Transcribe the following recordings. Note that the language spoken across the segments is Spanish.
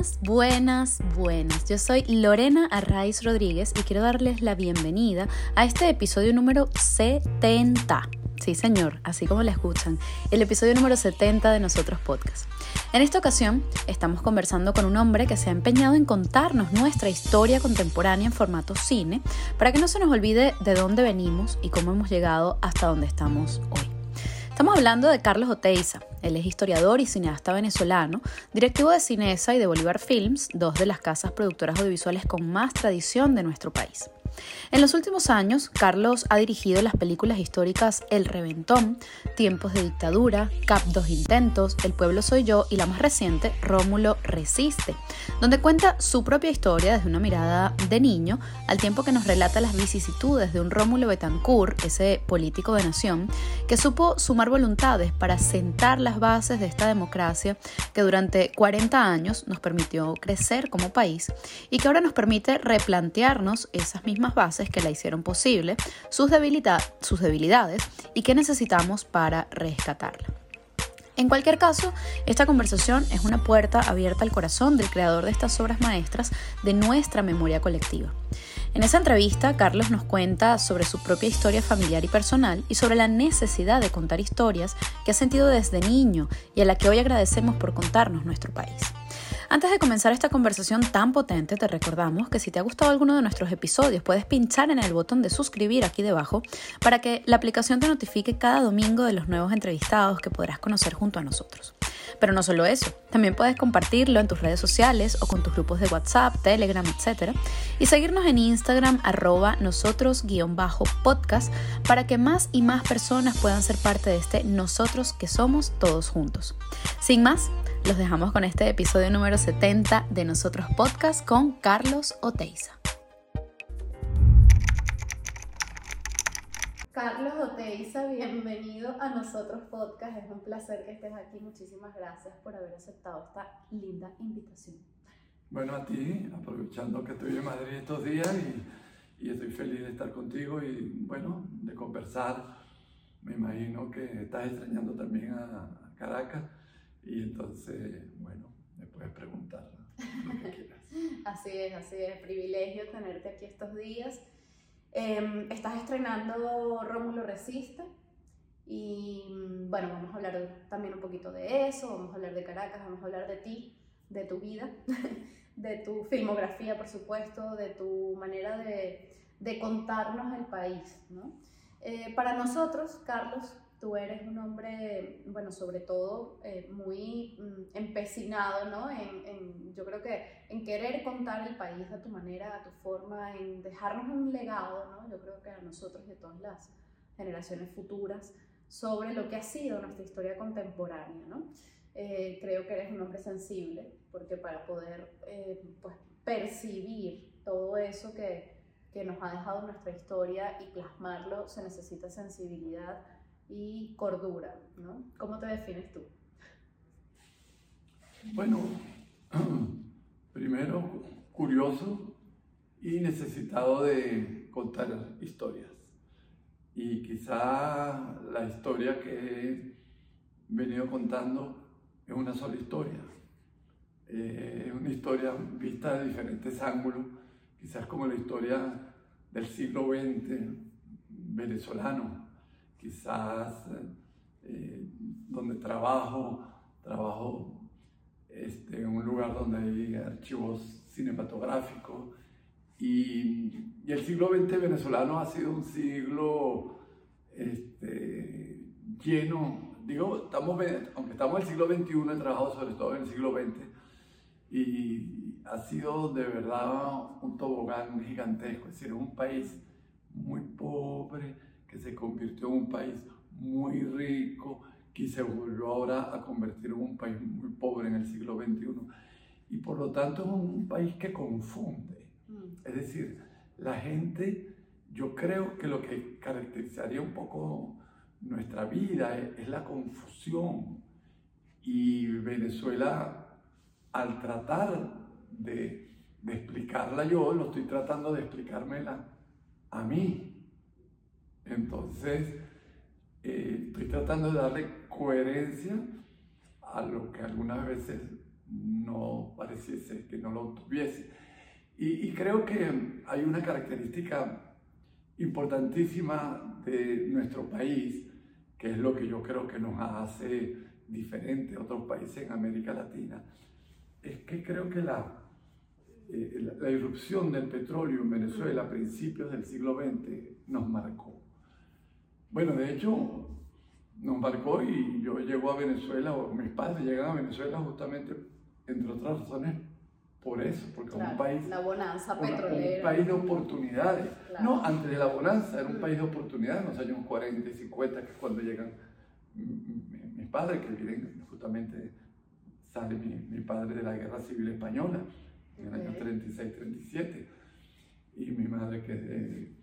Buenas, buenas, buenas. Yo soy Lorena Arraiz Rodríguez y quiero darles la bienvenida a este episodio número 70. Sí, señor, así como la escuchan, el episodio número 70 de Nosotros Podcast. En esta ocasión estamos conversando con un hombre que se ha empeñado en contarnos nuestra historia contemporánea en formato cine para que no se nos olvide de dónde venimos y cómo hemos llegado hasta donde estamos hoy. Estamos hablando de Carlos Oteiza. Él es historiador y cineasta venezolano, directivo de Cinesa y de Bolívar Films, dos de las casas productoras audiovisuales con más tradición de nuestro país. En los últimos años, Carlos ha dirigido las películas históricas El Reventón, Tiempos de Dictadura, Cap Dos Intentos, El Pueblo Soy Yo y la más reciente, Rómulo Resiste, donde cuenta su propia historia desde una mirada de niño, al tiempo que nos relata las vicisitudes de un Rómulo Betancourt, ese político de nación, que supo sumar voluntades para sentar las bases de esta democracia que durante 40 años nos permitió crecer como país y que ahora nos permite replantearnos esas mismas bases que la hicieron posible, sus, sus debilidades y qué necesitamos para rescatarla. En cualquier caso, esta conversación es una puerta abierta al corazón del creador de estas obras maestras de nuestra memoria colectiva. En esa entrevista, Carlos nos cuenta sobre su propia historia familiar y personal y sobre la necesidad de contar historias que ha sentido desde niño y a la que hoy agradecemos por contarnos nuestro país. Antes de comenzar esta conversación tan potente, te recordamos que si te ha gustado alguno de nuestros episodios, puedes pinchar en el botón de suscribir aquí debajo para que la aplicación te notifique cada domingo de los nuevos entrevistados que podrás conocer junto a nosotros. Pero no solo eso, también puedes compartirlo en tus redes sociales o con tus grupos de WhatsApp, Telegram, etc. Y seguirnos en Instagram arroba nosotros-podcast para que más y más personas puedan ser parte de este nosotros que somos todos juntos. Sin más, los dejamos con este episodio número 70 de Nosotros Podcast con Carlos Oteiza. Carlos Oteiza, bienvenido a Nosotros Podcast. Es un placer que estés aquí. Muchísimas gracias por haber aceptado esta linda invitación. Bueno, a ti, aprovechando que estoy en Madrid estos días y, y estoy feliz de estar contigo y, bueno, de conversar. Me imagino que estás extrañando también a Caracas y entonces, bueno, me puedes preguntar lo que quieras. así es, así es. Privilegio tenerte aquí estos días. Em, estás estrenando Rómulo Resiste. Y bueno, vamos a hablar también un poquito de eso, vamos a hablar de Caracas, vamos a hablar de ti, de tu vida, de tu filmografía, por supuesto, de tu manera de, de contarnos el país. ¿no? Eh, para nosotros, Carlos, tú eres un hombre, bueno, sobre todo eh, muy mm, empecinado, ¿no? En, yo creo que en querer contar el país a tu manera, a tu forma, en dejarnos un legado, ¿no? Yo creo que a nosotros y a todas las generaciones futuras sobre lo que ha sido nuestra historia contemporánea, ¿no? Eh, creo que eres un hombre sensible, porque para poder eh, pues, percibir todo eso que, que nos ha dejado nuestra historia y plasmarlo se necesita sensibilidad y cordura, ¿no? ¿Cómo te defines tú? Bueno, primero curioso y necesitado de contar historias. Y quizá la historia que he venido contando es una sola historia. Eh, es una historia vista de diferentes ángulos, quizás como la historia del siglo XX venezolano, quizás eh, donde trabajo, trabajo este, en un lugar donde hay archivos cinematográficos. Y, el siglo XX venezolano ha sido un siglo este, lleno, digo, estamos, aunque estamos en el siglo XXI, he trabajado sobre todo en el siglo XX, y ha sido de verdad un tobogán gigantesco, es decir, un país muy pobre, que se convirtió en un país muy rico, que se volvió ahora a convertir en un país muy pobre en el siglo XXI. Y por lo tanto es un país que confunde. Mm. Es decir, la gente, yo creo que lo que caracterizaría un poco nuestra vida es, la confusión. Y Venezuela, al tratar de, de explicarla yo, lo estoy tratando de explicármela a mí. Entonces, eh, estoy tratando de darle coherencia a lo que algunas veces no pareciese que no lo tuviese. Y, y creo que hay una característica importantísima de nuestro país, que es lo que yo creo que nos hace diferente a otros países en América Latina, es que creo que la, eh, la, irrupción del petróleo en Venezuela a principios del siglo XX nos marcó. Bueno, de hecho, nos marcó y yo llego a Venezuela, o mis padres llegan a Venezuela justamente, entre otras razones, por eso, porque es un país... La bonanza petrolera. Un país de oportunidades. No, antes de la bonanza era un país de oportunidades en los años 40 y 50, que es cuando llegan mis padres, que vienen justamente, sale mi, mi padre de la Guerra Civil Española en el año 36-37, y mi madre que es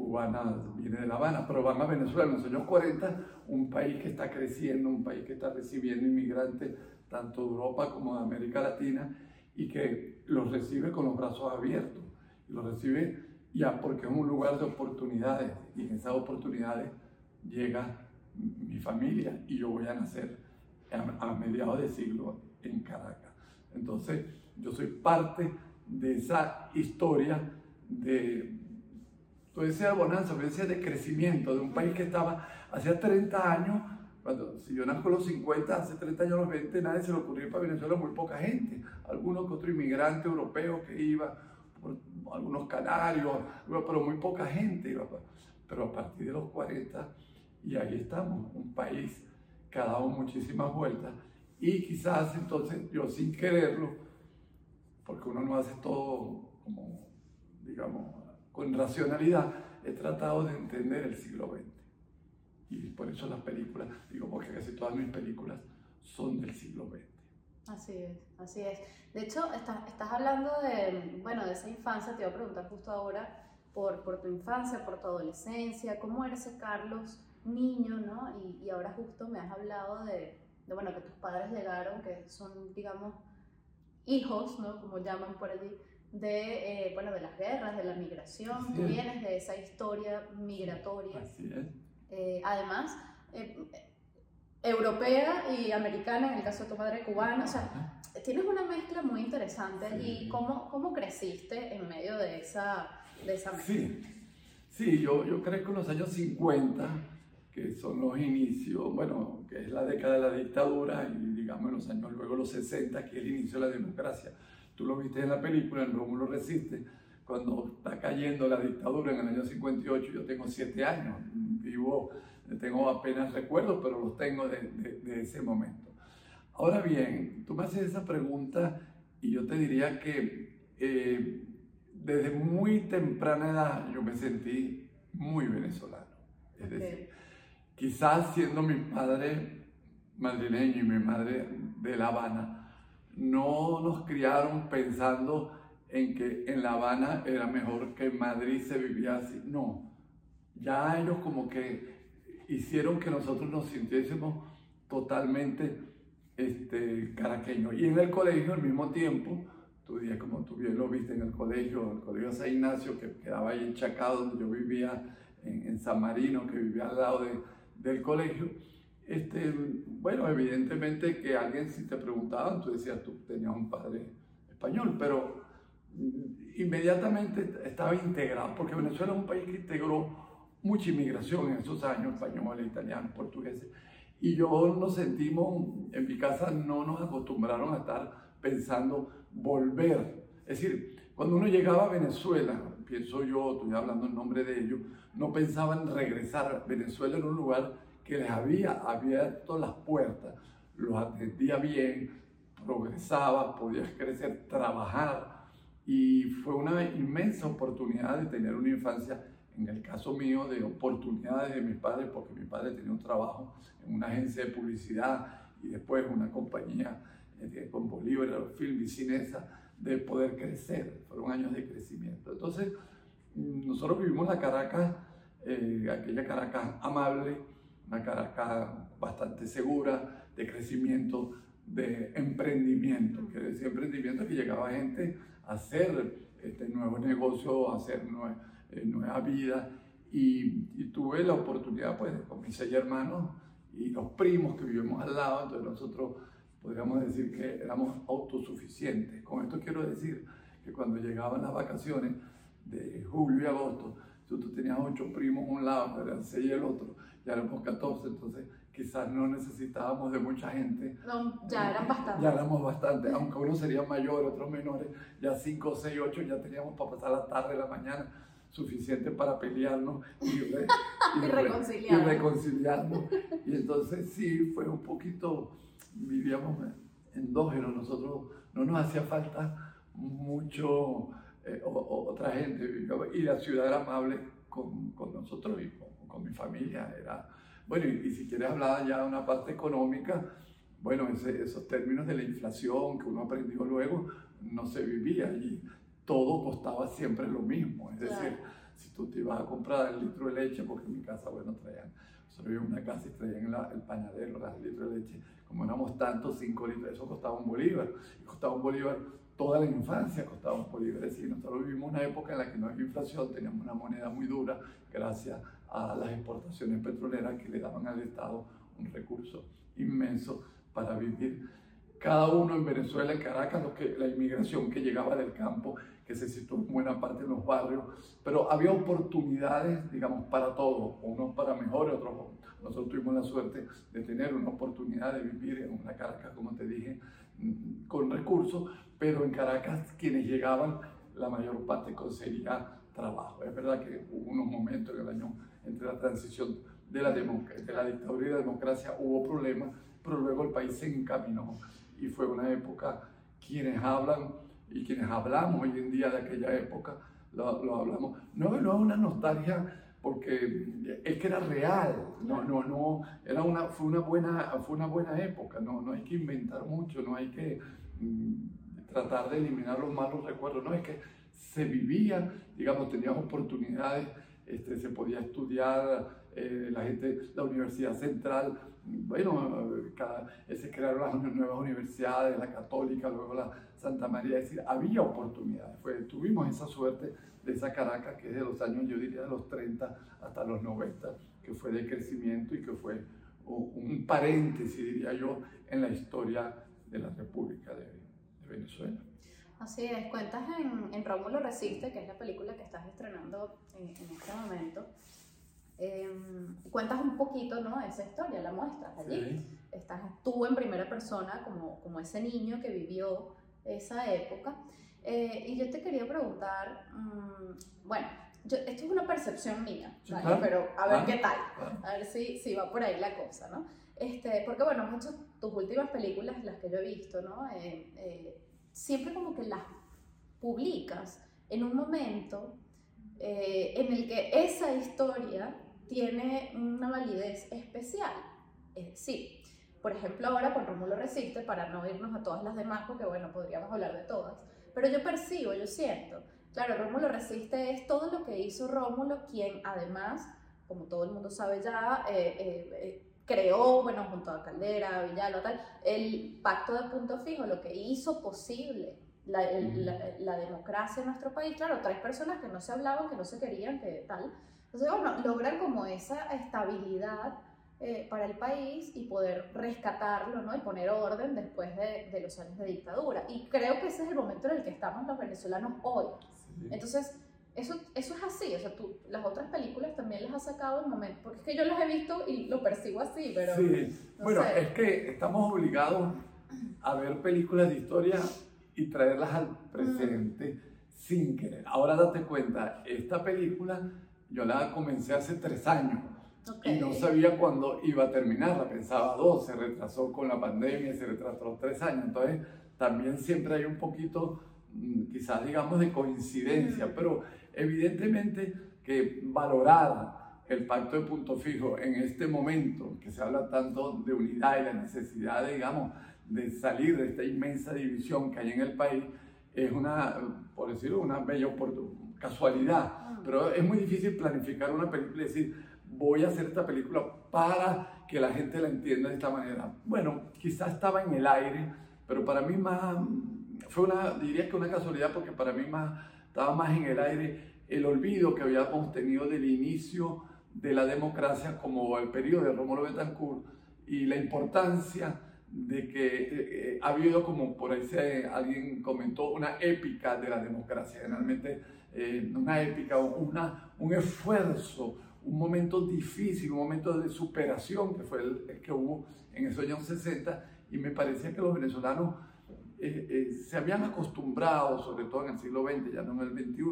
cubana viene de La Habana, pero van a Venezuela en los años 40, un país que está creciendo, un país que está recibiendo inmigrantes tanto de Europa como de América Latina y que los recibe con los brazos abiertos, los recibe ya porque es un lugar de oportunidades y en esas oportunidades llega mi familia y yo voy a nacer a, mediados de siglo en Caracas. Entonces, yo soy parte de esa historia de, tú decías bonanza, yo decía de crecimiento, de un país que estaba hace 30 años, cuando si yo nazco los 50, hace 30 años, los 20, nadie se le ocurrió para Venezuela, muy poca gente, algunos que otro inmigrante europeo que iba, algunos canarios, pero muy poca gente iba. Pero a partir de los 40, y ahí estamos, un país que ha dado muchísimas vueltas, y quizás entonces yo sin quererlo, porque uno no hace todo como, digamos, con racionalidad, he tratado de entender el siglo XX. Y por eso las películas, digo, porque casi todas mis películas son del siglo XX. Así es, así es. De hecho, estás, estás hablando de, bueno, de esa infancia, te iba a preguntar justo ahora por, por tu infancia, por tu adolescencia, ¿cómo era ese Carlos niño, no? Y, y ahora justo me has hablado de, de, bueno, que tus padres llegaron, que son, digamos, hijos, ¿no? Como llaman por allí, de, eh, bueno, de las guerras, de la migración. Tú vienes de esa historia migratoria. Así es. Eh, además, eh, europea y americana, en el caso de tu madre cubana. O sea, tienes una mezcla muy interesante. ¿Y cómo, cómo creciste en medio de esa, de esa mezcla? Sí, sí yo, yo crezco en los años 50, que son los inicios, bueno, que es la década de la dictadura, y digamos en los años luego los 60, que es el inicio de la democracia. Tú lo viste en la película, en Rómulo Resiste, cuando está cayendo la dictadura en el año 58, yo tengo siete años, vivo, tengo apenas recuerdos, pero los tengo de, de, ese momento. Ahora bien, tú me haces esa pregunta y yo te diría que eh, desde muy temprana edad yo me sentí muy venezolano. Es decir, quizás siendo mi padre madrileño y mi madre de La Habana, no nos criaron pensando en que en La Habana era mejor que en Madrid se vivía así. No, ya ellos como que hicieron que nosotros nos sintiésemos totalmente este, caraqueños. Y en el colegio al mismo tiempo, días como tú bien lo viste en el colegio, el colegio San Ignacio, que quedaba ahí en Chacao, donde yo vivía en, San Marino, que vivía al lado de, del colegio. Este, bueno, evidentemente que alguien si te preguntaba, tú decías, tú tenías un padre español, pero inmediatamente estaba integrado, porque Venezuela es un país que integró mucha inmigración en esos años, españoles, italianos, portugueses, y yo nos sentimos, en mi casa no nos acostumbraron a estar pensando volver. Es decir, cuando uno llegaba a Venezuela, pienso yo, estoy hablando en nombre de ellos, no pensaban regresar. Venezuela era un lugar que les había abierto las puertas, los atendía bien, progresaba, podías crecer, trabajar, y fue una inmensa oportunidad de tener una infancia en el caso mío, de oportunidades de mis padres, porque mi padre tenía un trabajo en una agencia de publicidad y después una compañía eh, con Bolívar, Film y Cinesa, de poder crecer. Fueron años de crecimiento. Entonces, nosotros vivimos la Caracas, eh, aquella Caracas amable, una Caracas bastante segura, de crecimiento, de emprendimiento, que decía emprendimiento que llegaba gente a hacer este, nuevos negocios, a hacer nuevos nueva vida y, tuve la oportunidad pues con mis seis hermanos y los primos que vivimos al lado, entonces nosotros podríamos decir que éramos autosuficientes. Con esto quiero decir que cuando llegaban las vacaciones de julio y agosto, tú, tú tenías ocho primos un lado, eran seis y el otro, ya éramos 14, entonces quizás no necesitábamos de mucha gente. No, ya eran bastantes. Ya éramos bastantes, aunque unos serían mayores, otros menores, ya cinco, seis, ocho ya teníamos para pasar la tarde, la mañana, suficiente para pelearnos y, y, reconciliarnos. y reconciliarnos. Y entonces sí, fue un poquito, vivíamos endógenos, nosotros no nos hacía falta mucho eh, otra gente, y la ciudad era amable con, con nosotros y con, mi familia, era bueno, y, si quieres hablar ya de una parte económica, bueno, esos términos de la inflación que uno aprendió luego, no se vivía y todo costaba siempre lo mismo. Es decir, si tú te ibas a comprar el litro de leche, porque en mi casa, bueno, traían, nosotros en una casa y traían el pañadero, el litro de leche, como éramos tantos, cinco litros, eso costaba un bolívar. Y costaba un bolívar toda la infancia costaba un decir, nosotros vivimos una época en la que no había inflación, teníamos una moneda muy dura gracias a las exportaciones petroleras que le daban al Estado un recurso inmenso para vivir. Cada uno en Venezuela, en Caracas, lo que, la inmigración que llegaba del campo, que se situó en buena parte en los barrios, pero había oportunidades, digamos, para todos, unos para mejor, otros. Nosotros tuvimos la suerte de tener una oportunidad de vivir en una Caracas, como te dije, con recursos, pero en Caracas quienes llegaban, la mayor parte conseguía trabajo. Es verdad que hubo unos momentos en el año entre la transición de la, de la dictadura y la democracia hubo problemas, pero luego el país se encaminó y fue una época, quienes hablan y quienes hablamos hoy en día de aquella época, lo, lo hablamos, no, no es una nostalgia porque es que era real, no, no, no, era una, fue, una buena, fue una buena época, no, no hay que inventar mucho, no hay que mm, tratar de eliminar los malos recuerdos, no, es que se vivía, digamos, teníamos oportunidades este, se podía estudiar, eh, la gente, la Universidad Central, bueno, cada, se crearon las nuevas universidades, la Católica, luego la Santa María, es decir, había oportunidades. Fue, tuvimos esa suerte esa Caracas que es de los años, yo diría, de los 30 hasta los 90, que fue de crecimiento y que fue un paréntesis, diría yo, en la historia de la República de, de Venezuela. Así es, cuentas en, en Rómulo Resiste, que es la película que estás estrenando en, este momento. Em, cuentas un poquito ¿no? esa historia, la muestras allí. Estás tú en primera persona como, como ese niño que vivió esa época. Eh, y yo te quería preguntar, mm, bueno, yo, esto es una percepción mía, pero a ver qué tal, a ver si, si va por ahí la cosa, ¿no? Este, porque bueno, muchas tus últimas películas, las que yo he visto, ¿no? Eh, eh, siempre como que las publicas en un momento eh, en el que esa historia tiene una validez especial. Es decir, por ejemplo, ahora con Rómulo Resiste, para no irnos a todas las demás, porque bueno, podríamos hablar de todas, pero yo percibo, yo siento, claro, Rómulo Resiste es todo lo que hizo Rómulo, quien además, como todo el mundo sabe ya, eh, eh, creó, bueno, junto a Caldera, Villalba, tal, el pacto de punto fijo, lo que hizo posible la, la, democracia en nuestro país. Claro, tres personas que no se hablaban, que no se querían, que tal. Entonces, bueno, logran como esa estabilidad eh, para el país y poder rescatarlo, ¿no? Y poner orden después de, de, los años de dictadura. Y creo que ese es el momento en el que estamos los venezolanos hoy. Entonces, eso, eso es así, o sea, tú, las otras películas también las has sacado en momento, porque es que yo las he visto y lo percibo así, pero... Sí, bueno, es que estamos obligados a ver películas de historia y traerlas al presente sin querer. Ahora date cuenta, esta película yo la comencé hace tres años y no sabía cuándo iba a terminar, la pensaba dos, se retrasó con la pandemia, se retrasó tres años, entonces también siempre hay un poquito, mm, quizás digamos, de coincidencia, pero evidentemente que valorar el pacto de punto fijo en este momento, que se habla tanto de unidad y la necesidad, digamos, de salir de esta inmensa división que hay en el país, es una, por decirlo, una bella casualidad. Ah. Pero es muy difícil planificar una película y decir, voy a hacer esta película para que la gente la entienda de esta manera. Bueno, quizás estaba en el aire, pero para mí más, fue una, diría que una casualidad porque para mí más estaba más en el aire el olvido que habíamos tenido del inicio de la democracia como el periodo de Rómulo Betancourt y la importancia de que eh, eh, ha habido como por ahí se, alguien comentó una épica de la democracia, generalmente eh, una épica, una, un esfuerzo, un momento difícil, un momento de superación que fue el, que hubo en esos años 60 y me parecía que los venezolanos se habían acostumbrado, sobre todo en el siglo XX, ya no en el XXI,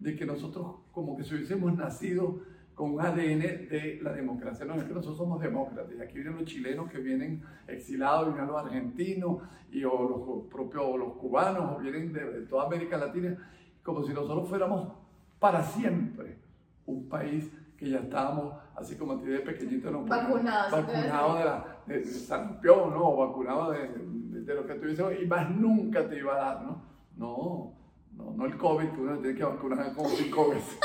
de que nosotros como que si hubiésemos nacido con un ADN de la democracia. No es que nosotros somos demócratas, aquí vienen los chilenos que vienen exilados, vienen los argentinos, y, o los propios los cubanos, o vienen de, toda América Latina, como si nosotros fuéramos para siempre un país que ya estábamos, así como a ti de pequeñito, no, vacunados, vacunado de, la, de, sarampión, ¿no? vacunado de, de, lo que tuviese, y más nunca te iba a dar, ¿no? No, no, no el COVID, que uno tiene que vacunar como cinco veces.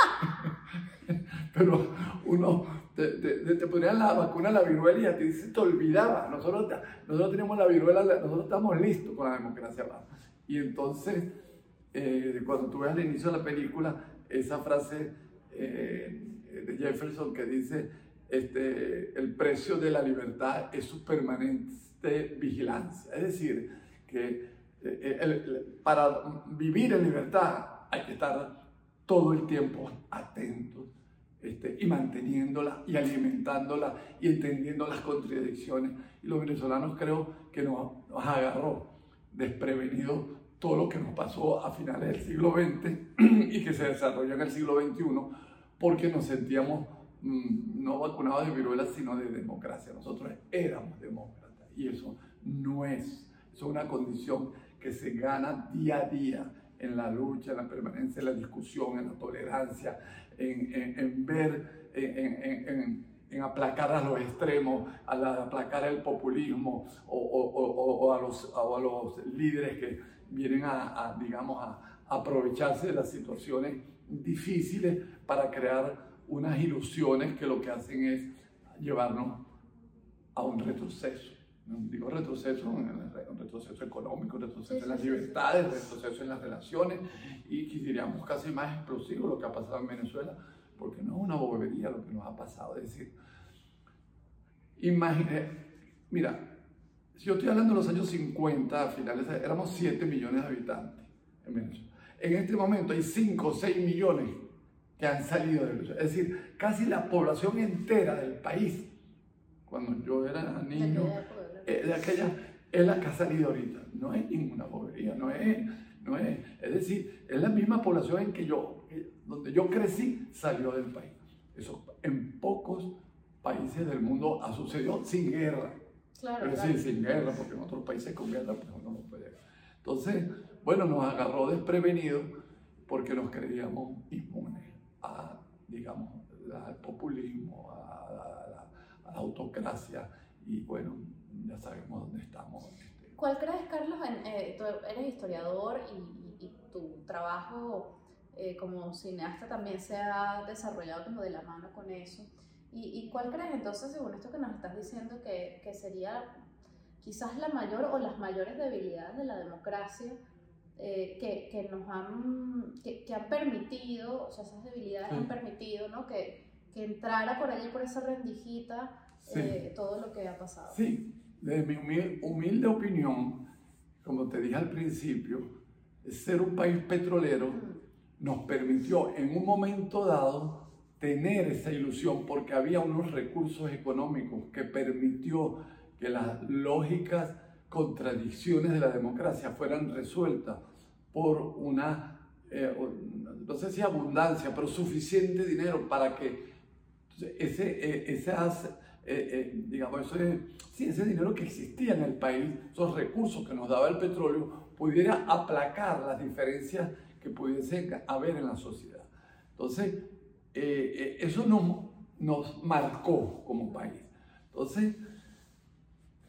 Pero uno te, te, te, ponían la vacuna la viruela y a ti se te olvidaba. Nosotros, nosotros teníamos la viruela, nosotros estamos listos con la democracia. Y entonces, eh, cuando tú ves al inicio de la película, esa frase eh, de Jefferson que dice, este, el precio de la libertad es su permanente vigilancia. Es decir, que eh, para vivir en libertad hay que estar todo el tiempo atentos este, y manteniéndola y alimentándola y entendiendo las contradicciones. Y los venezolanos creo que nos, agarró desprevenido todo lo que nos pasó a finales del siglo XX y que se desarrolló en el siglo XXI porque nos sentíamos mm, no vacunados de viruela sino de democracia. Nosotros éramos demócratas y eso no es, es una condición que se gana día a día en la lucha, en la permanencia, en la discusión, en la tolerancia, en, ver, en, aplacar a los extremos, a aplacar el populismo o, a los, a los líderes que vienen a, digamos, a aprovecharse de las situaciones difíciles para crear unas ilusiones que lo que hacen es llevarnos a un retroceso digo retroceso, un retroceso económico, retroceso en las libertades, retroceso en las relaciones y diríamos casi más explosivo lo que ha pasado en Venezuela, porque no es una bobería lo que nos ha pasado. Es decir, imagine, mira, si yo estoy hablando de los años 50, a finales, éramos 7 millones de habitantes en Venezuela. En este momento hay 5 o 6 millones que han salido de Venezuela. Es decir, casi la población entera del país, cuando yo era niño, eh, de aquella es la que ha salido ahorita. No es ninguna bobería, no es, no es, es decir, es la misma población en que yo, donde yo crecí, salió del país. Eso en pocos países del mundo ha sucedido sin guerra. Claro, es decir, sin guerra, porque en otros países con guerra pues uno no puede. Entonces, bueno, nos agarró desprevenidos porque nos creíamos inmunes a, digamos, al populismo, a, a la autocracia y bueno, ya sabemos dónde estamos. Este. ¿Cuál crees, Carlos? Eh, tú eres historiador y, tu trabajo eh, como cineasta también se ha desarrollado como de la mano con eso. ¿Y, cuál crees entonces, según esto que nos estás diciendo, que, que, sería quizás la mayor o las mayores debilidades de la democracia eh, que, que, nos han, que, que, han permitido, o sea, esas debilidades han permitido ¿no? que, que entrara por allí, por esa rendijita, todo lo que ha pasado? Sí, desde mi humilde opinión, como te dije al principio, ser un país petrolero nos permitió en un momento dado tener esa ilusión porque había unos recursos económicos que permitió que las lógicas contradicciones de la democracia fueran resueltas por una, eh, no sé si abundancia, pero suficiente dinero para que ese, eh, ese eh, eh, digamos, ese, sí, ese dinero que existía en el país, esos recursos que nos daba el petróleo, pudiera aplacar las diferencias que pudiesen haber en la sociedad. Entonces, eh, eso nos, nos marcó como país. Entonces,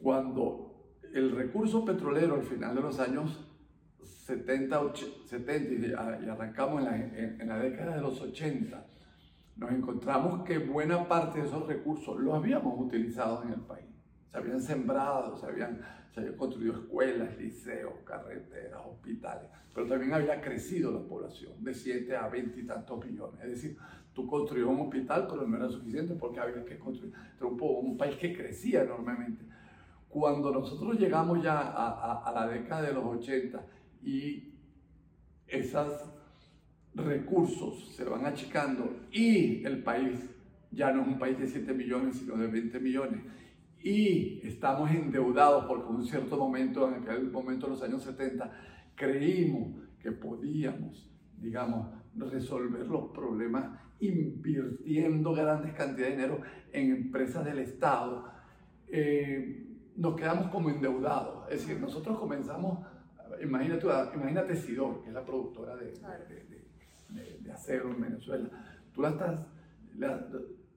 cuando el recurso petrolero al final de los años 70, 70 y, arrancamos en la, en la década de los 80, nos encontramos que buena parte de esos recursos los habíamos utilizado en el país. Se habían sembrado, se habían, se habían construido escuelas, liceos, carreteras, hospitales, pero también había crecido la población de 7 a 20 y tantos millones. Es decir, tú construyes un hospital, pero no era suficiente porque había que construir. Era un, un país que crecía enormemente. Cuando nosotros llegamos ya a, la década de los 80 y esos recursos se van achicando y el país ya no es un país de 7 millones, sino de 20 millones, y estamos endeudados porque en un cierto momento, en aquel momento de los años 70, creímos que podíamos, digamos, resolver los problemas invirtiendo grandes cantidades de dinero en empresas del Estado, eh, nos quedamos como endeudados. Es decir, nosotros comenzamos, imagínate, imagínate Sidor, que es la productora de, de, acero en Venezuela. Tú, la estás,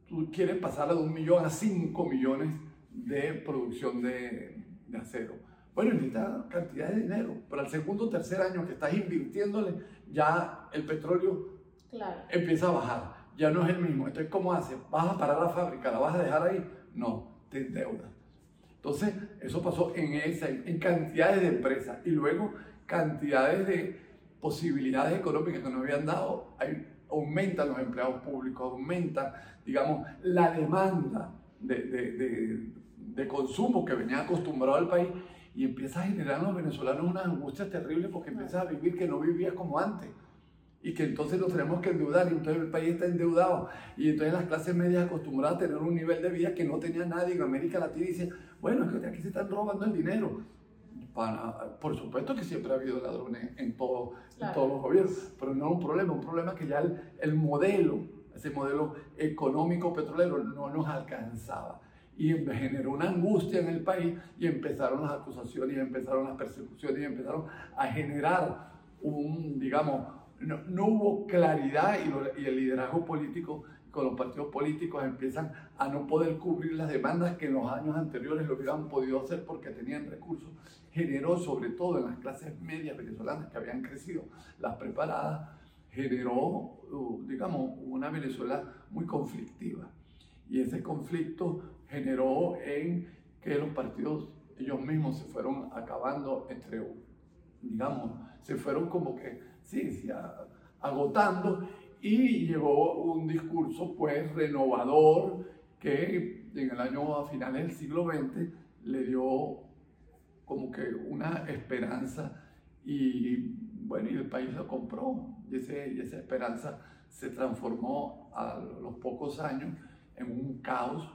tú quieres pasarla de un millón a cinco millones de producción de, acero. Bueno, necesita cantidad de dinero, pero al segundo o tercer año que estás invirtiéndole, ya el petróleo empieza a bajar. Ya no es el mismo. Entonces, ¿cómo haces? ¿Vas a parar la fábrica? ¿La vas a dejar ahí? No, te endeudas. Entonces, eso pasó en, esa, en cantidades de empresas y luego cantidades de posibilidades económicas que nos habían dado. Hay, aumentan los empleados públicos, aumentan, digamos, la demanda de, de, de, consumo que venía acostumbrado al país y empieza a generar en los venezolanos una angustia terrible porque empiezas a vivir que no vivías como antes y que entonces nos tenemos que endeudar y entonces el país está endeudado y entonces las clases medias acostumbradas a tener un nivel de vida que no tenía nadie en América Latina y dicen, bueno, es que aquí se están robando el dinero. por supuesto que siempre ha habido ladrones en, todo, en todos los gobiernos, pero no es un problema, un problema que ya el, el modelo, ese modelo económico petrolero no nos alcanzaba y generó una angustia en el país y empezaron las acusaciones y empezaron las persecuciones y empezaron a generar un, digamos, no, hubo claridad y, el liderazgo político con los partidos políticos empiezan a no poder cubrir las demandas que en los años anteriores lo hubieran podido hacer porque tenían recursos. Generó, sobre todo en las clases medias venezolanas que habían crecido, las preparadas, generó, uh, digamos, una Venezuela muy conflictiva. Y ese conflicto generó en que los partidos ellos mismos se fueron acabando entre, digamos, se fueron como que agotando. Y llegó un discurso pues renovador que en el año a finales del siglo XX le dio como que una esperanza. Y bueno, y el país lo compró. Y, ese, esa esperanza se transformó a los pocos años en un caos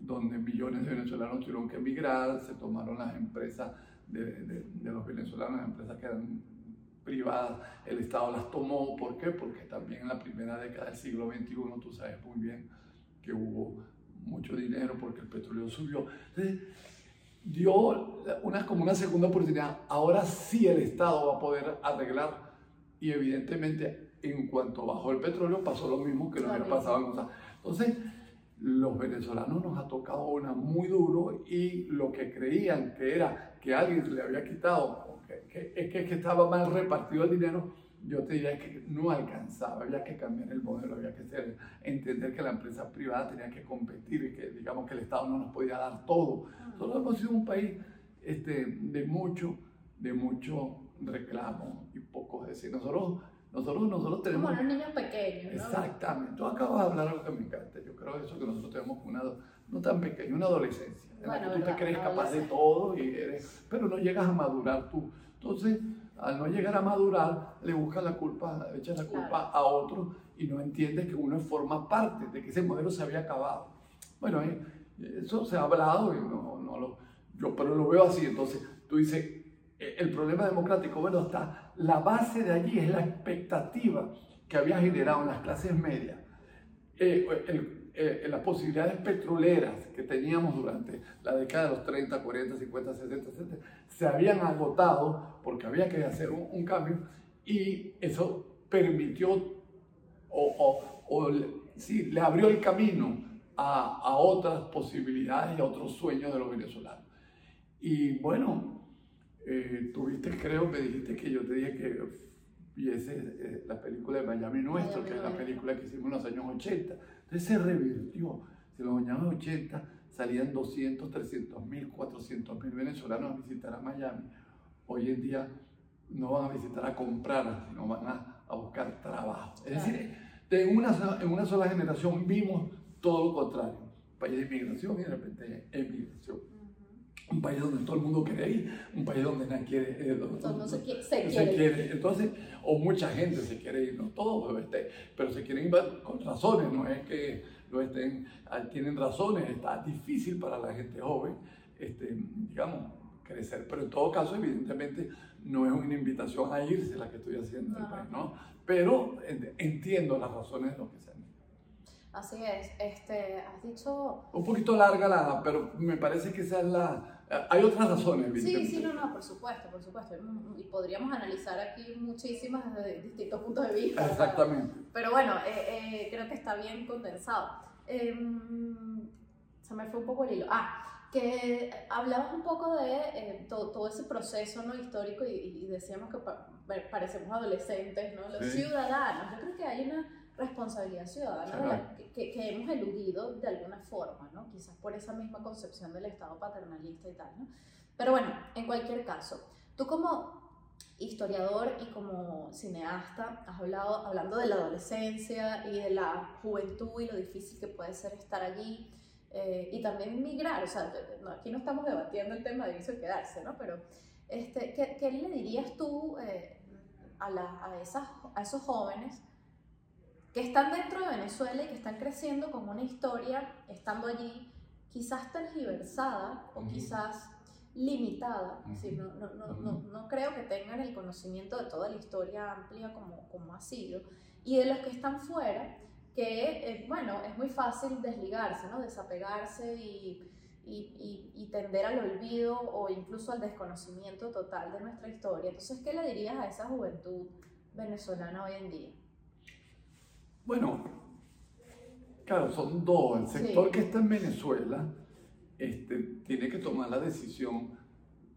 donde millones de venezolanos tuvieron que emigrar, se tomaron las empresas de, de, de los venezolanos, las empresas que eran privadas, el Estado las tomó. ¿Por qué? Porque también en la primera década del siglo XXI, tú sabes muy bien que hubo mucho dinero porque el petróleo subió. Entonces, dio una, como una segunda oportunidad. Ahora sí el Estado va a poder arreglar y evidentemente en cuanto bajó el petróleo pasó lo mismo que lo había pasado en Entonces, los venezolanos nos ha tocado una muy duro y lo que creían que era que alguien le había quitado que, que, estaba mal repartido el dinero, yo te diría que no alcanzaba, había que cambiar el modelo, había que ser, entender que la empresa privada tenía que competir y que digamos que el Estado no nos podía dar todo. Nosotros hemos sido un país este, de mucho, de mucho reclamo y poco decir. Nosotros, nosotros, nosotros tenemos... Como los niños pequeños. Exactamente. Tú acabas de hablar algo que me encanta. Yo creo eso que nosotros tenemos una, no tan pequeña, una adolescencia. En la que tú te crees capaz de todo, y eres, pero no llegas a madurar tú. Entonces, al no llegar a madurar, le buscas la culpa, le echas la culpa a otro y no entiendes que uno forma parte de que ese modelo se había acabado. Bueno, eh, eso se ha hablado y no, no lo, yo pero lo veo así. Entonces, tú dices, eh, el problema democrático, bueno, está, la base de allí es la expectativa que había generado en las clases medias. Eh, el, eh, las posibilidades petroleras que teníamos durante la década de los 30, 40, 50, 60, 70, se habían agotado porque había que hacer un, cambio y eso permitió o, o, sí, le abrió el camino a, a, otras posibilidades y a otros sueños de los venezolanos. Y bueno, eh, tuviste, creo, me dijiste que yo te dije que viese eh, la película de Miami Nuestro, que es la película que hicimos en los años 80 entonces se revirtió. Si en los años 80 salían 200, 300 mil, 400 mil venezolanos a visitar a Miami, hoy en día no van a visitar a comprar, sino van a, a buscar trabajo. Es decir, en una, en una sola generación vimos todo lo contrario. País de inmigración y de repente emigración. Un país donde todo el mundo quiere ir, un país donde nadie quiere, eh, donde se, quiere, se, quiere. Entonces, o mucha gente se quiere ir, no todos, este, pero se quieren ir con razones, no es que lo estén, ah, tienen razones, está difícil para la gente joven, este, digamos, crecer, pero en todo caso, evidentemente, no es una invitación a irse la que estoy haciendo, ¿no? Pero entiendo las razones de lo que se Así es, este, has dicho... Un poquito larga la, pero me parece que esa es la... Hay otras razones, Sí, sí, no, no, por supuesto, por supuesto. Y podríamos analizar aquí muchísimas desde distintos puntos de vista. Exactamente. Pero bueno, eh, eh, creo que está bien condensado. Em, se me fue un poco el hilo. Ah, que hablabas un poco de eh, todo, ese proceso ¿no? histórico y, decíamos que parecemos adolescentes, ¿no? Los ciudadanos. Yo creo que hay una responsabilidad ciudadana que, que, hemos eludido de alguna forma, ¿no? quizás por esa misma concepción del Estado paternalista y tal. ¿no? Pero bueno, en cualquier caso, tú como historiador y como cineasta has hablado hablando de la adolescencia y de la juventud y lo difícil que puede ser estar allí eh, y también migrar, o sea, aquí no estamos debatiendo el tema de irse o quedarse, ¿no? Pero, este, ¿qué, ¿qué, le dirías tú eh, a, la, a, esas, a esos jóvenes que están dentro de Venezuela y que están creciendo con una historia, estando allí, quizás tergiversada o quizás limitada, no, no, no, no, creo que tengan el conocimiento de toda la historia amplia como, como ha sido, y de los que están fuera, que, eh, bueno, es muy fácil desligarse, ¿no? desapegarse y, y, y, tender al olvido o incluso al desconocimiento total de nuestra historia. Entonces, ¿qué le dirías a esa juventud venezolana hoy en día? Bueno, claro, son dos. El sector que está en Venezuela este, tiene que tomar la decisión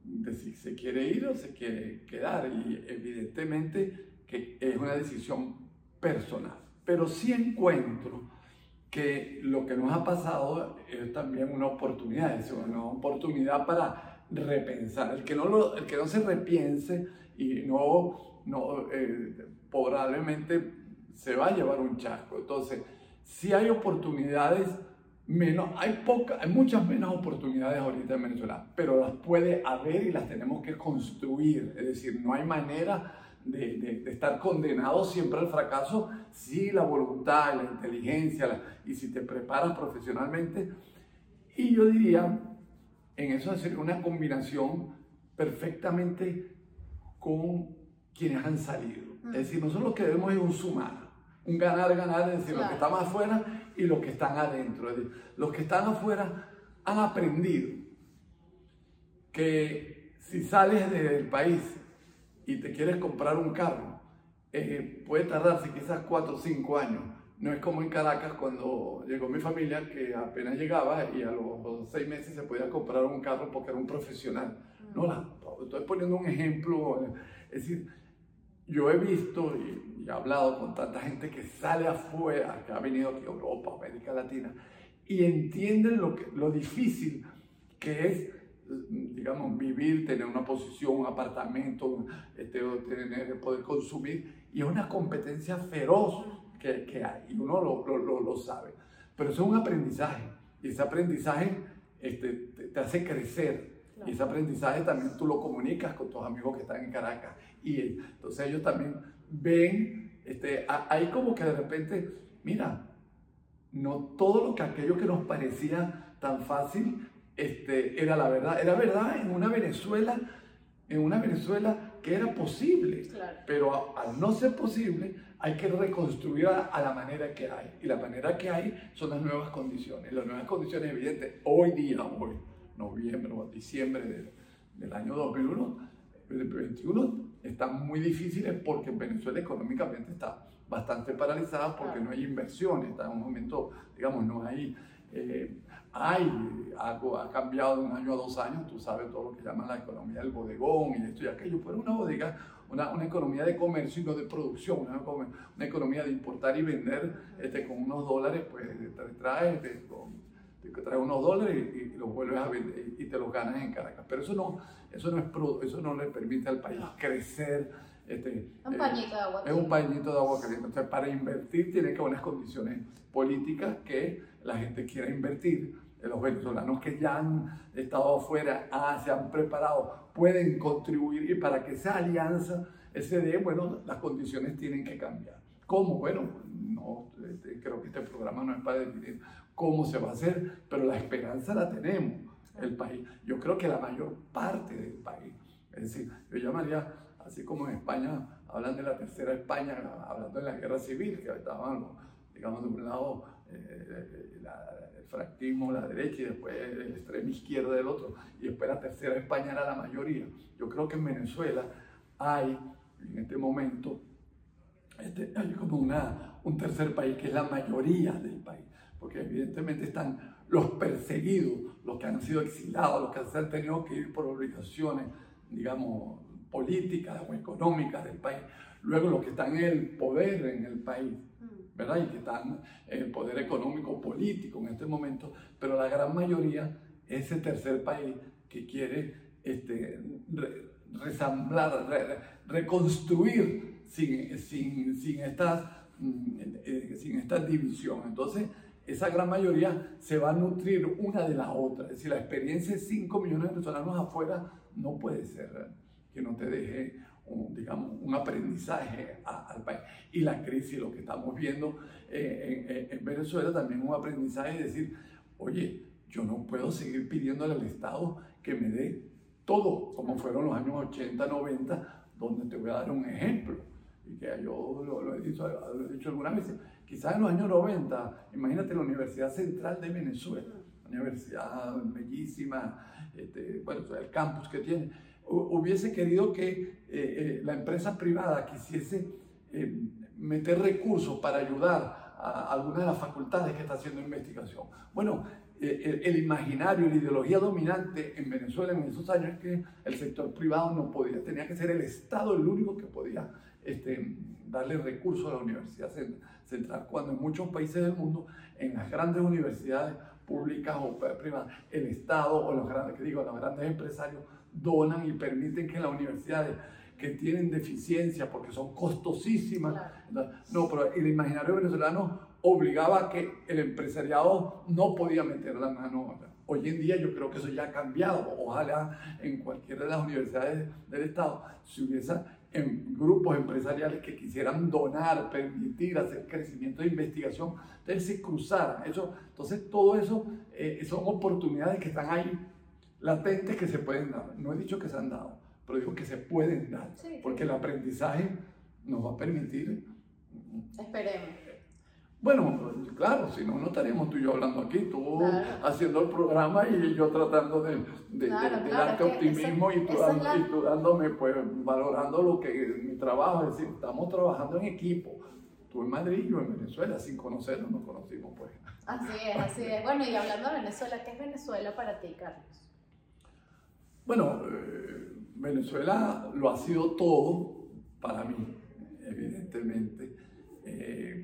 de si se quiere ir o se quiere quedar. Y evidentemente que es una decisión personal. Pero sí encuentro que lo que nos ha pasado es también una oportunidad, es una oportunidad para repensar. El que no, lo, el que no se repiense y no, no eh, probablemente se va a llevar un chasco. Entonces, si hay oportunidades, menos, hay, poca, hay muchas menos oportunidades ahorita en Venezuela, pero las puede haber y las tenemos que construir. Es decir, no hay manera de, estar condenado siempre al fracaso si la voluntad, la inteligencia y si te preparas profesionalmente. Y yo diría, en eso sería una combinación perfectamente con quienes han salido. Es decir, nosotros lo que debemos es un sumar un ganar-ganar, es decir, los que están afuera y los que están adentro. Es decir, los que están afuera han aprendido que si sales del país y te quieres comprar un carro, eh, puede tardarse quizás cuatro o cinco años. No es como en Caracas cuando llegó mi familia, que apenas llegaba y a los seis meses se podía comprar un carro porque era un profesional. No, la, estoy poniendo un ejemplo. Es decir, yo he visto y, he hablado con tanta gente que sale afuera, que ha venido aquí a Europa, América Latina, y entienden lo, que, lo difícil que es, digamos, vivir, tener una posición, un apartamento, este, tener, poder consumir, y es una competencia feroz que, que hay, y uno lo, lo, lo, sabe. Pero eso es un aprendizaje, y ese aprendizaje este, te, hace crecer, y ese aprendizaje también tú lo comunicas con tus amigos que están en Caracas y entonces ellos también ven, este, ahí como que de repente, mira, no todo lo que aquello que nos parecía tan fácil este, era la verdad, era verdad en una Venezuela, en una Venezuela que era posible, pero al no ser posible hay que reconstruir a, la manera que hay, y la manera que hay son las nuevas condiciones, las nuevas condiciones evidentes, hoy día, hoy, noviembre o diciembre del, del año 2001, 2021, están muy difíciles porque Venezuela económicamente está bastante paralizada porque no hay inversiones, está en un momento, digamos, no hay, eh, hay algo, ha cambiado de un año a dos años, tú sabes todo lo que llaman la economía del bodegón y esto y aquello, pero una bodega, una, una economía de comercio y no de producción, una, una economía de importar y vender este, con unos dólares, pues te traes, te, te traes unos dólares y, y, los vuelves a vender y te los ganas en Caracas, pero eso no eso no, es, eso no le permite al país crecer. Este, un eh, pañito de agua. Es un pañito de agua caliente. Entonces, para invertir tiene que haber unas condiciones políticas que la gente quiera invertir los venezolanos que ya han estado afuera, ah, se han preparado, pueden contribuir y para que esa alianza se dé, bueno, las condiciones tienen que cambiar. ¿Cómo? Bueno, no, este, creo que este programa no es para definir cómo se va a hacer, pero la esperanza la tenemos, el país. Yo creo que la mayor parte del país, es decir, yo llamaría, así como en España hablan de la tercera España, hablando de la guerra civil, que estaban, digamos, de un lado eh, el fractismo, la derecha y después el extremo izquierdo del otro, y después la tercera España era la mayoría. Yo creo que en Venezuela hay, en este momento, este, hay como una, un tercer país que es la mayoría del país, porque evidentemente están los perseguidos, los que han sido exilados, los que han tenido que ir por obligaciones, digamos, políticas o económicas del país, luego los que están en el poder en el país, ¿verdad? Y que están en el poder económico político en este momento, pero la gran mayoría es ese tercer país que quiere este, resamblar, reconstruir sin, sin, sin, estas, mm, eh, sin esta división. Entonces, esa gran mayoría se va a nutrir una de la otra. Es decir, la experiencia de 5 millones de venezolanos afuera no puede ser que no te deje un, digamos, un aprendizaje al país. Y la crisis, lo que estamos viendo eh, en, en, Venezuela, también un aprendizaje de decir, oye, yo no puedo seguir pidiéndole al Estado que me dé todo, como fueron los años 80, 90, donde te voy a dar un ejemplo. Y que yo lo, he, dicho, lo he dicho algunas veces. Quizás en los años 90, imagínate la Universidad Central de Venezuela, universidad bellísima, este, bueno, el campus que tiene, hubiese querido que eh, eh, la empresa privada quisiese eh, meter recursos para ayudar a algunas de las facultades que está haciendo investigación. Bueno, el, imaginario, la ideología dominante en Venezuela en esos años es que el sector privado no podía, tenía que ser el Estado el único que podía este, darle recursos a la Universidad Central, cuando en muchos países del mundo, en las grandes universidades públicas o privadas, el Estado o los grandes, que digo, los grandes empresarios donan y permiten que las universidades que tienen deficiencia porque son costosísimas. No, pero el imaginario venezolano obligaba a que el empresariado no podía meter la mano. Hoy en día yo creo que eso ya ha cambiado. Ojalá en cualquiera de las universidades del Estado se hubiese en grupos empresariales que quisieran donar, permitir, hacer crecimiento de investigación, entonces se cruzaran. Eso, entonces todo eso eh, son oportunidades que están ahí latentes que se pueden dar. No he dicho que se han dado, pero digo que se pueden dar, porque el aprendizaje nos va a permitir. Esperemos. Bueno, claro, si no, no estaríamos tú y yo hablando aquí, tú haciendo el programa y yo tratando de, de, darte optimismo y, tú dándome, pues, valorando lo que mi trabajo, es decir, estamos trabajando en equipo. Tú en Madrid y yo en Venezuela, sin conocernos, nos conocimos, pues. Así es, así es. Bueno, y hablando de Venezuela, ¿qué es Venezuela para ti, Carlos? Bueno, eh, Venezuela lo ha sido todo para mí, evidentemente.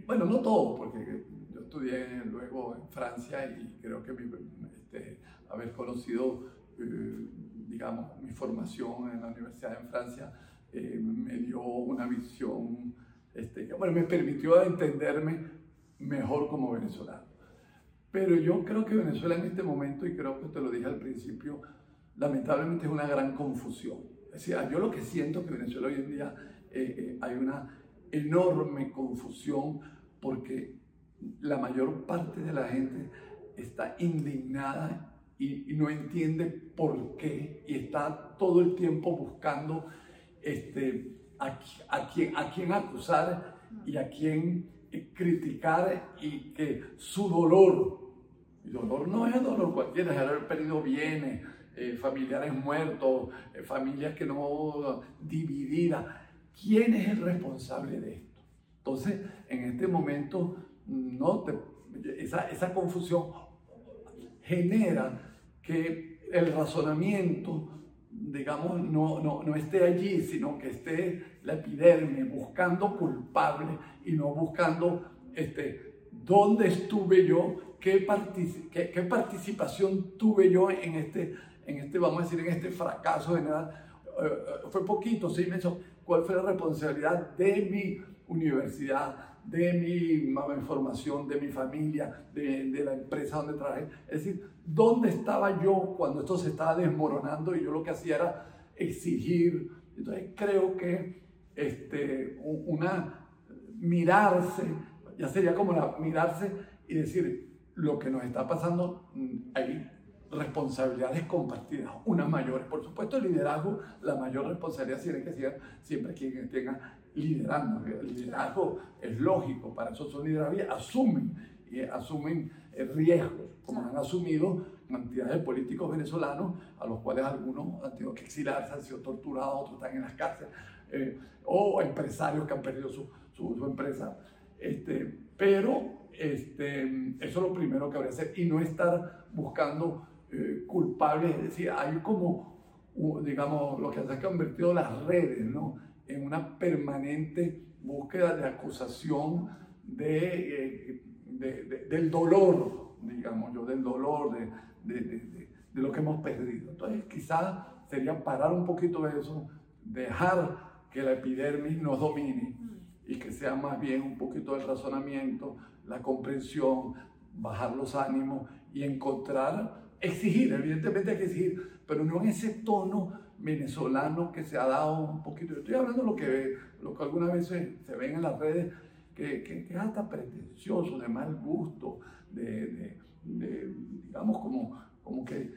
Eh, bueno, no todo, porque yo estudié luego en Francia y creo que este, haber conocido, eh, digamos, mi formación en la universidad en Francia me dio una visión, este, bueno, me permitió entenderme mejor como venezolano. Pero yo creo que Venezuela en este momento, y creo que te lo dije al principio, lamentablemente es una gran confusión. Es decir, yo lo que siento que Venezuela hoy en día eh, eh, hay una enorme confusión porque la mayor parte de la gente está indignada y, no entiende por qué y está todo el tiempo buscando este, a, quién, acusar y a quién eh, criticar y que su dolor, y dolor no es dolor cualquiera, es haber perdido bienes, eh, familiares muertos, eh, familias que no divididas. ¿Quién es el responsable de esto? Entonces, en este momento, esa, confusión genera que el razonamiento, digamos, no, esté allí, sino que esté la epidermis buscando culpable y no buscando este, dónde estuve yo, qué, participación tuve yo en este en este, vamos a decir, en este fracaso general, eh, fue poquito, seis meses, cuál fue la responsabilidad de mi universidad, de mi formación, de mi familia, de, de, la empresa donde trabajé. Es decir, ¿dónde estaba yo cuando esto se estaba desmoronando y yo lo que hacía era exigir? Entonces creo que este, una mirarse, ya sería como la, mirarse y decir, lo que nos está pasando, mm, hay responsabilidades compartidas, unas mayores. Por supuesto, el liderazgo, la mayor responsabilidad tiene que ser siempre quien tenga liderando. El liderazgo es lógico, para eso son liderazgos, asumen, y asumen eh, riesgos, como han asumido cantidades de políticos venezolanos, a los cuales algunos han tenido que exilarse, han sido torturados, otros están en las cárceles, eh, o empresarios que han perdido su, su, empresa. Este, pero este, eso es lo primero que habría que hacer y no estar buscando eh, culpables, es decir, hay como, digamos, lo que se ha convertido las redes, ¿no? En una permanente búsqueda de acusación de, eh, de, del dolor, digamos yo, del dolor, de, lo que hemos perdido. Entonces, quizás sería parar un poquito de eso, dejar que la epidermis nos domine y que sea más bien un poquito el razonamiento, la comprensión, bajar los ánimos y encontrar exigir, evidentemente hay que exigir, pero no en ese tono venezolano que se ha dado un poquito. Estoy hablando de lo que, lo que algunas veces se ven en las redes, que, que, es hasta pretencioso, de mal gusto, de, de, digamos, como, como que,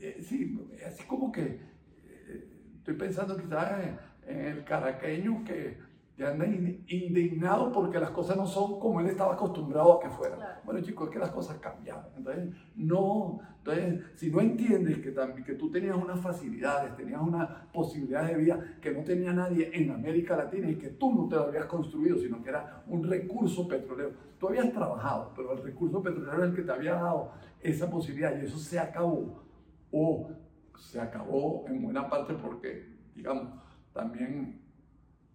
eh, sí, así como que eh, estoy pensando quizás en el caraqueño que y anda indignado porque las cosas no son como él estaba acostumbrado a que fueran. Bueno, chicos, es que las cosas cambiaron. Entonces, no, entonces, si no entiendes que, que tú tenías unas facilidades, tenías una posibilidad de vida que no tenía nadie en América Latina y que tú no te lo habías construido, sino que era un recurso petrolero. Tú habías trabajado, pero el recurso petrolero es el que te había dado esa posibilidad y eso se acabó. O se acabó en buena parte porque, digamos, también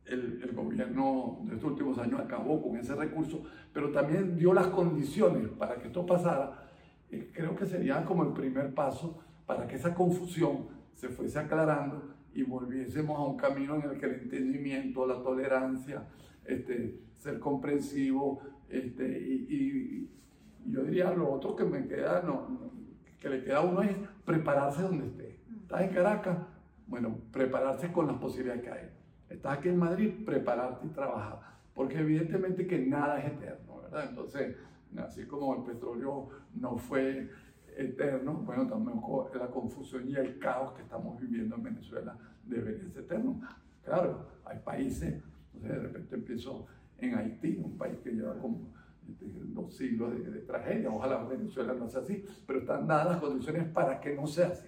el, gobierno de estos últimos años acabó con ese recurso, pero también dio las condiciones para que esto pasara. creo que sería como el primer paso para que esa confusión se fuese aclarando y volviésemos a un camino en el que el entendimiento, la tolerancia, este, ser comprensivo, este, y, yo diría lo otro que me queda, no, que le queda a uno es prepararse donde esté. ¿Estás en Caracas? Bueno, prepararse con las posibilidades que hay estás aquí en Madrid, prepararte y trabajar, porque evidentemente que nada es eterno, ¿verdad? Entonces, así como el petróleo no fue eterno, bueno, también la confusión y el caos que estamos viviendo en Venezuela debería ser eterno. Claro, hay países, de repente empiezo en Haití, un país que lleva como este, dos siglos de, tragedia, ojalá Venezuela no sea así, pero están dadas las condiciones para que no sea así.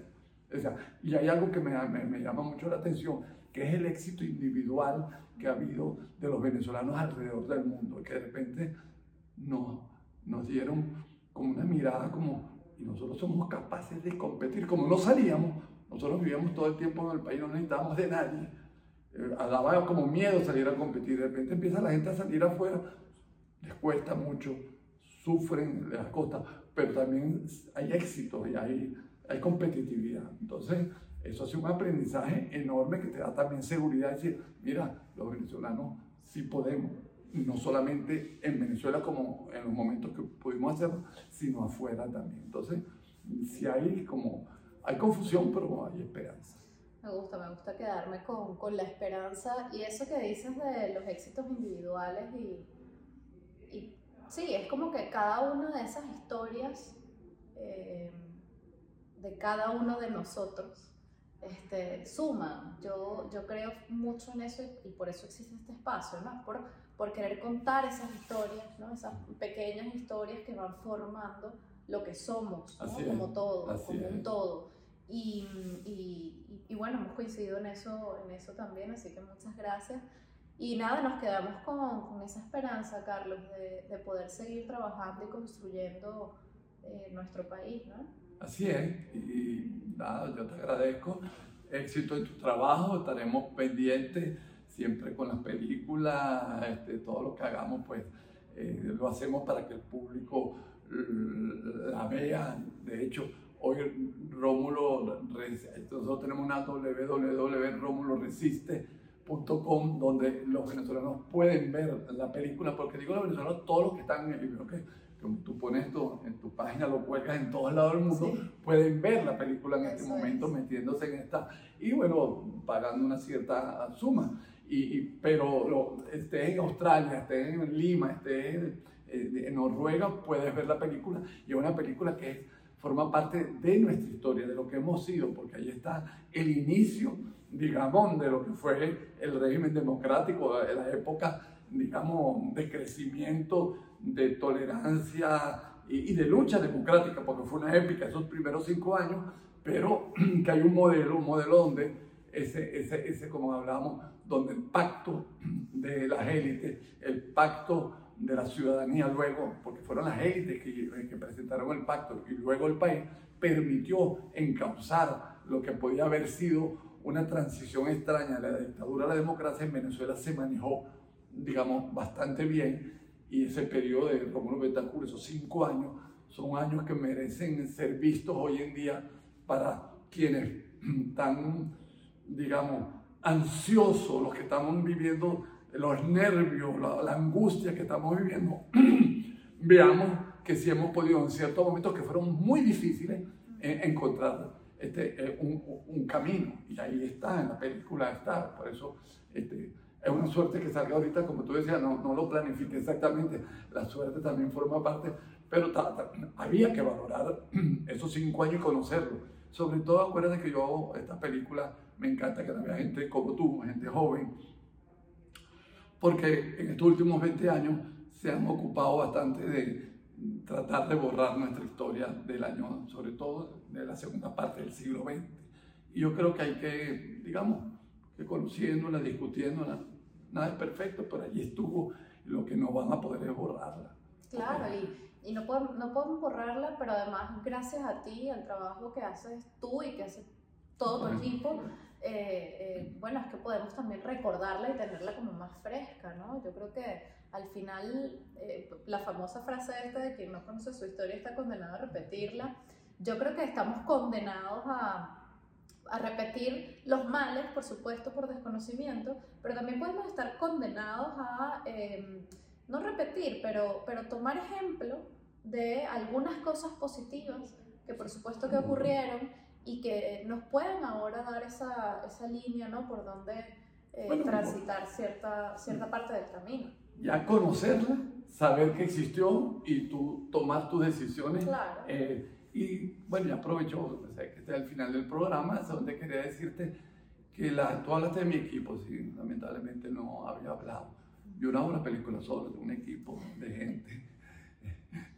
O sea, y hay algo que me, me, me llama mucho la atención, que es el éxito individual que ha habido de los venezolanos alrededor del mundo, que de repente nos, nos dieron como una mirada como, y nosotros somos capaces de competir, como no salíamos, nosotros vivíamos todo el tiempo en el país, no necesitábamos de nadie, eh, daba como miedo salir a competir, de repente empieza la gente a salir afuera, les cuesta mucho, sufren las costas, pero también hay éxito y hay, hay competitividad. Entonces, eso hace un aprendizaje enorme que te da también seguridad de decir, mira, los venezolanos sí podemos, no solamente en Venezuela como en los momentos que pudimos hacerlo, sino afuera también. Entonces, si hay como, hay confusión, pero hay esperanza. Me gusta, me gusta quedarme con, con la esperanza y eso que dices de los éxitos individuales y, y sí, es como que cada una de esas historias eh, de cada uno de nosotros este, suman. Yo, yo creo mucho en eso y, por eso existe este espacio, ¿no? Por, por querer contar esas historias, ¿no? Esas pequeñas historias que van formando lo que somos, ¿no? como todo, como un todo. Y, y, y, bueno, hemos coincidido en eso, en eso también, así que muchas gracias. Y nada, nos quedamos con, con esa esperanza, Carlos, de, de, poder seguir trabajando y construyendo eh, nuestro país, ¿no? Así es, y nada, yo te agradezco. Éxito en tu trabajo, estaremos pendientes siempre con las películas, este, todo lo que hagamos, pues eh, lo hacemos para que el público la vea. De hecho, hoy Rómulo, nosotros tenemos una www, Rómulo Resiste donde los venezolanos pueden ver la película, porque digo los venezolanos, todos los que están en el libro, que tú pones esto en tu página, lo cuelgas en todos lados del mundo, pueden ver la película en este momento metiéndose en esta, y bueno, pagando una cierta suma. Y, pero lo, estés en Australia, estés en Lima, estés en, en Noruega, puedes ver la película, y es una película que forma parte de nuestra historia, de lo que hemos sido, porque ahí está el inicio digamos, de lo que fue el régimen democrático, de la época, digamos, de crecimiento, de tolerancia y, de lucha democrática, porque fue una épica esos primeros cinco años, pero que hay un modelo, un modelo donde ese, ese, ese como hablábamos, donde el pacto de las élites, el pacto de la ciudadanía luego, porque fueron las élites que, que presentaron el pacto y luego el país, permitió encauzar lo que podía haber sido una transición extraña de la dictadura a la democracia en Venezuela se manejó, digamos, bastante bien y ese periodo de Rómulo Betancourt, esos cinco años, son años que merecen ser vistos hoy en día para quienes están, digamos, ansiosos, los que estamos viviendo los nervios, la, angustia que estamos viviendo, veamos que si hemos podido en ciertos momentos que fueron muy difíciles encontrar este, un, un, camino. Y ahí está, en la película está. Por eso este, es una suerte que salga ahorita, como tú decías, no, no lo planifique exactamente. La suerte también forma parte, pero había que valorar esos cinco años y conocerlo. Sobre todo, acuérdate que yo, esta película, me encanta que haya gente como tú, gente joven, porque en estos últimos 20 años se han ocupado bastante de tratar de borrar nuestra historia del año, sobre todo de la segunda parte del siglo XX. Y yo creo que hay que, digamos, que conociéndola, discutiéndola, nada es perfecto, pero allí estuvo lo que no van a poder es borrarla. Claro, y, y no, podemos, no podemos borrarla, pero además gracias a ti, al trabajo que haces tú y que hace todo tu equipo, eh, eh, bueno, es que podemos también recordarla y tenerla como más fresca, ¿no? Yo creo que al final, eh, la famosa frase esta de que no conoce su historia está condenado a repetirla, yo creo que estamos condenados a, a repetir los males, por supuesto, por desconocimiento, pero también podemos estar condenados a, em, no repetir, pero, pero tomar ejemplo de algunas cosas positivas que por supuesto que ocurrieron y que nos pueden ahora dar esa, esa línea, ¿no? Por donde eh, transitar cierta, cierta parte del camino ya conocerla, saber que existió y tú tomar tus decisiones. Claro. Eh, y bueno, ya aprovecho este es el final del programa, donde quería decirte que la, tú hablaste de mi equipo, sí, lamentablemente no había hablado. Yo no hago una película solo, de un equipo de gente,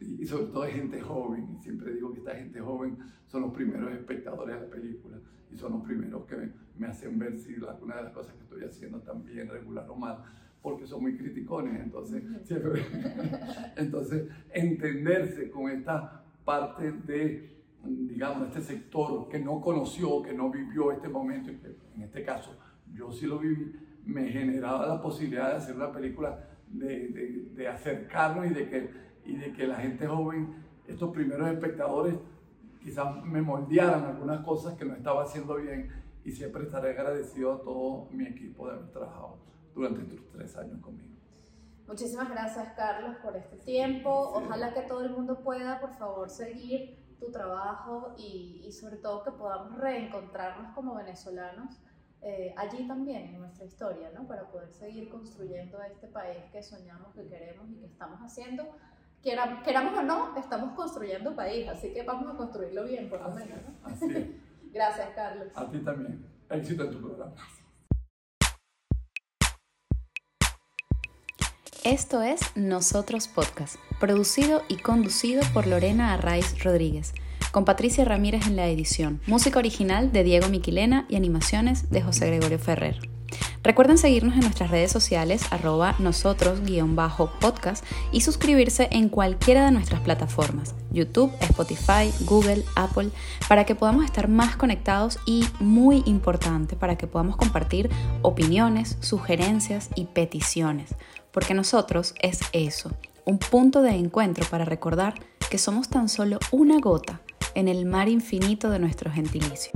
y sobre todo de gente joven, y siempre digo que esta gente joven son los primeros espectadores de la película, y son los primeros que me hacen ver si alguna de las cosas que estoy haciendo también regular o mal porque son muy criticones, entonces, entonces entenderse con esta parte de, digamos, este sector que no conoció, que no vivió este momento, en este caso yo sí lo viví, me generaba la posibilidad de hacer una película, de, de, de acercarnos y de, que, y de que la gente joven, estos primeros espectadores, quizás me moldearan algunas cosas que no estaba haciendo bien y siempre estaré agradecido a todo mi equipo de haber trabajado durante tus tres años conmigo. Muchísimas gracias, Carlos, por este tiempo. Ojalá que todo el mundo pueda, por favor, seguir tu trabajo y, y sobre todo que podamos reencontrarnos como venezolanos eh, allí también en nuestra historia, ¿no? Para poder seguir construyendo este país que soñamos, que queremos y que estamos haciendo. queramos o no, estamos construyendo país, así que vamos a construirlo bien, por lo menos. ¿no? Así es. Gracias, Carlos. A ti también. Éxito en tu programa. Esto es Nosotros Podcast, producido y conducido por Lorena Arraiz Rodríguez, con Patricia Ramírez en la edición, música original de Diego Miquilena y animaciones de José Gregorio Ferrer. Recuerden seguirnos en nuestras redes sociales arroba nosotros-podcast y suscribirse en cualquiera de nuestras plataformas, YouTube, Spotify, Google, Apple, para que podamos estar más conectados y, muy importante, para que podamos compartir opiniones, sugerencias y peticiones porque nosotros es eso, un punto de encuentro para recordar que somos tan solo una gota en el mar infinito de nuestro gentilicio.